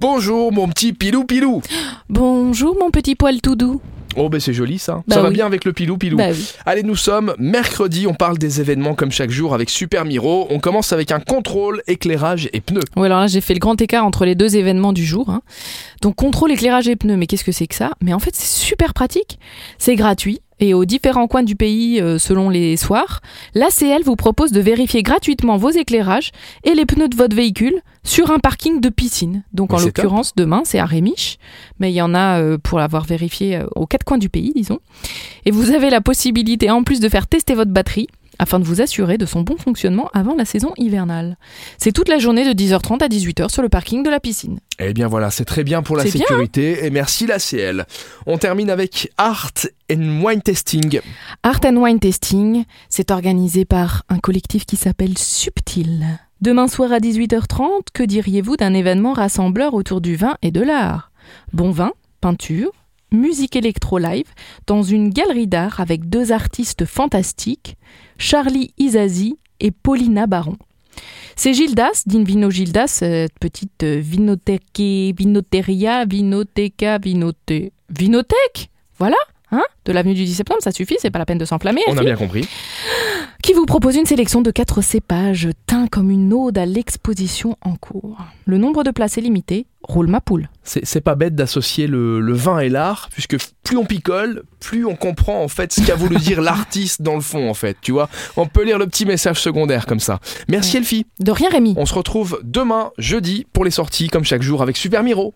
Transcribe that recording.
Bonjour mon petit pilou pilou Bonjour mon petit poil tout doux. Oh ben c'est joli ça. Bah ça va oui. bien avec le pilou pilou. Bah oui. Allez, nous sommes mercredi, on parle des événements comme chaque jour avec Super Miro. On commence avec un contrôle, éclairage et pneus. Ouais, alors là, j'ai fait le grand écart entre les deux événements du jour. hein. Donc, contrôle éclairage et pneus, mais qu'est-ce que c'est que ça? Mais en fait, c'est super pratique. C'est gratuit. Et aux différents coins du pays, euh, selon les soirs, l'ACL vous propose de vérifier gratuitement vos éclairages et les pneus de votre véhicule sur un parking de piscine. Donc, Mais en l'occurrence, demain, c'est à Rémiche. Mais il y en a euh, pour l'avoir vérifié euh, aux quatre coins du pays, disons. Et vous avez la possibilité, en plus de faire tester votre batterie, afin de vous assurer de son bon fonctionnement avant la saison hivernale. C'est toute la journée de 10h30 à 18h sur le parking de la piscine. Eh bien voilà, c'est très bien pour la bien, sécurité et merci la CL. On termine avec Art and Wine Testing. Art and Wine Testing, c'est organisé par un collectif qui s'appelle Subtil. Demain soir à 18h30, que diriez-vous d'un événement rassembleur autour du vin et de l'art? Bon vin, peinture, musique électro live dans une galerie d'art avec deux artistes fantastiques, Charlie Isazi et Paulina Baron. C'est Gildas, d'Invino Gildas, cette petite euh, vinothèque, vinoteria, vinoteca, vinote... Vinothèque Voilà Hein? De l'avenue du 10 septembre, ça suffit, c'est pas la peine de s'enflammer. On a bien compris. Qui vous propose une sélection de quatre cépages teints comme une ode à l'exposition en cours. Le nombre de places est limité, roule ma poule. C'est pas bête d'associer le, le vin et l'art, puisque plus on picole, plus on comprend en fait ce qu'a voulu dire l'artiste dans le fond en fait, tu vois. On peut lire le petit message secondaire comme ça. Merci Elfie. De rien Rémi On se retrouve demain, jeudi, pour les sorties comme chaque jour avec Super Miro.